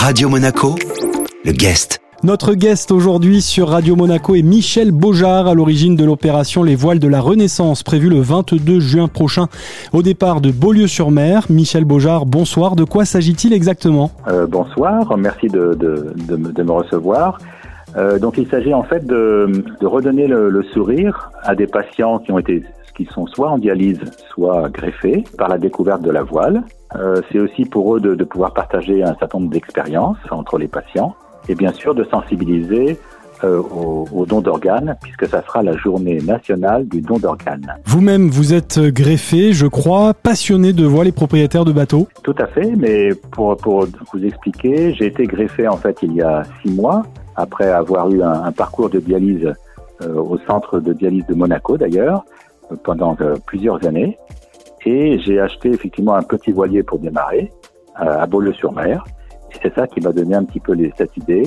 Radio Monaco, le guest. Notre guest aujourd'hui sur Radio Monaco est Michel Beaujard, à l'origine de l'opération Les Voiles de la Renaissance, prévue le 22 juin prochain au départ de Beaulieu-sur-Mer. Michel Beaujard, bonsoir. De quoi s'agit-il exactement? Euh, Bonsoir, merci de, de, de, de me recevoir. Euh, donc il s'agit en fait de, redonner le, le, sourire à des patients qui ont été qui sont soit en dialyse, soit greffés par la découverte de la voile. Euh, c'est aussi pour eux de, de pouvoir partager un certain nombre d'expériences entre les patients et bien sûr de sensibiliser euh, au, au, don d'organes, puisque ça sera la journée nationale du don d'organes. Vous-même, vous êtes greffé, je crois, passionné de voile et propriétaire de bateaux Tout à fait, mais pour, pour vous expliquer, j'ai été greffé en fait il y a six mois, après avoir eu un, un parcours de dialyse euh, au centre de dialyse de Monaco d'ailleurs, pendant euh, plusieurs années. Et j'ai acheté effectivement un petit voilier pour démarrer euh, à Beaulieu-sur-Mer c'est ça qui m'a donné un petit peu les, cette idée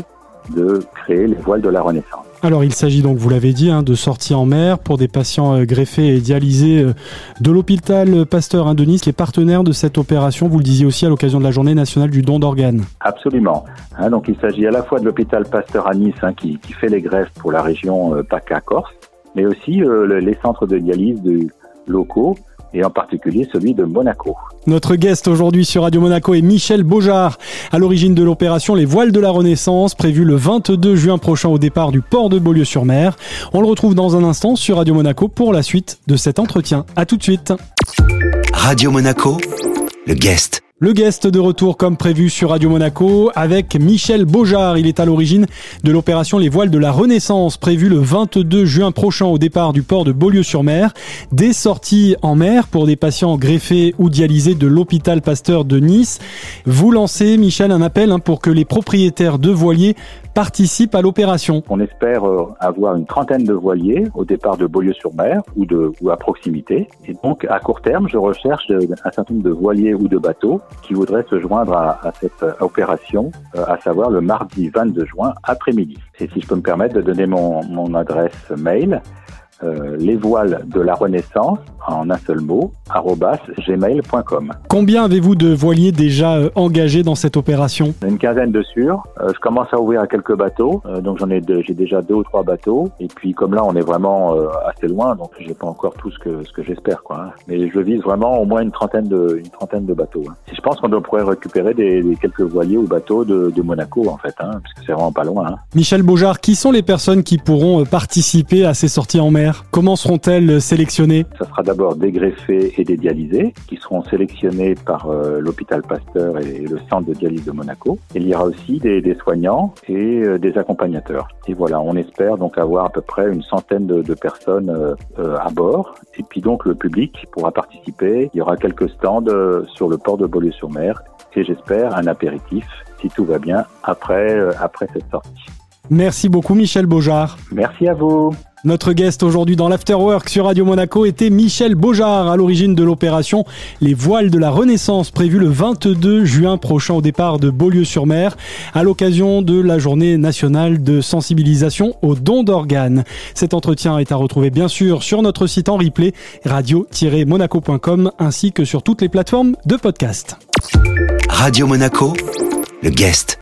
de créer les voiles de la Renaissance. Alors il s'agit donc, vous l'avez dit, hein, de sorties en mer pour des patients euh, greffés et dialysés euh, de l'hôpital Pasteur hein, de Nice, qui est partenaire de cette opération, vous le disiez aussi à l'occasion de la journée nationale du don d'organes. Absolument. Hein, donc il s'agit à la fois de l'hôpital Pasteur à Nice, hein, qui, qui, fait les greffes pour la région euh, PACA-Corse, mais aussi euh, les centres de dialyse de, locaux et en particulier celui de Monaco. Notre guest aujourd'hui sur Radio Monaco est Michel Beaujard, à l'origine de l'opération Les Voiles de la Renaissance, prévue le 22 juin prochain au départ du port de Beaulieu-sur-Mer. On le retrouve dans un instant sur Radio Monaco pour la suite de cet entretien. À tout de suite. Radio Monaco, le guest. Le guest de retour comme prévu sur Radio Monaco avec Michel Beaujard. Il est à l'origine de l'opération Les Voiles de la Renaissance prévue le 22 juin prochain au départ du port de Beaulieu-sur-Mer. Des sorties en mer pour des patients greffés ou dialysés de l'hôpital Pasteur de Nice. Vous lancez, Michel, un appel pour que les propriétaires de voiliers participent à l'opération. On espère avoir une trentaine de voiliers au départ de Beaulieu-sur-Mer ou, ou à proximité. Et donc, à court terme, je recherche un certain nombre de voiliers ou de bateaux qui voudraient se joindre à, à cette opération, à savoir le mardi 22 juin après-midi. Et si je peux me permettre de donner mon, mon adresse mail, euh, les voiles de la Renaissance en un seul mot gmail.com. Combien avez-vous de voiliers déjà euh, engagés dans cette opération? Une quinzaine de sûrs. Euh, je commence à ouvrir à quelques bateaux, euh, donc j'en ai j'ai déjà deux ou trois bateaux. Et puis comme là on est vraiment euh, assez loin, donc j'ai pas encore tout ce que ce que j'espère quoi. Hein. Mais je vise vraiment au moins une trentaine de une trentaine de bateaux. Hein. Et je pense qu'on pourrait récupérer des, des, quelques voiliers ou bateaux de, de Monaco en fait, hein, parce que c'est vraiment pas loin. Hein. Michel Beaujard, qui sont les personnes qui pourront participer à ces sorties en mer? Comment seront-elles sélectionnées? Ça sera d'abord des greffés et des dialysés qui seront sélectionnés par euh, l'hôpital Pasteur et le centre de dialyse de Monaco. Il y aura aussi des, soignants et euh, des accompagnateurs. Et voilà, on espère donc avoir à peu près une centaine de, de personnes euh, à bord. Et puis donc le public pourra participer. Il y aura quelques stands sur le port de Beaulieu-sur-Mer et j'espère un apéritif, si tout va bien, après, après cette sortie. Merci beaucoup Michel Beaujard. Merci à vous. Notre guest aujourd'hui dans l'Afterwork sur Radio Monaco était Michel Beaujard, à l'origine de l'opération Les Voiles de la Renaissance, prévue le 22 juin prochain au départ de Beaulieu-sur-Mer, à l'occasion de la journée nationale de sensibilisation au don d'organes. Cet entretien est à retrouver bien sûr sur notre site en replay, radio-monaco.com, ainsi que sur toutes les plateformes de podcast. Radio Monaco, le guest.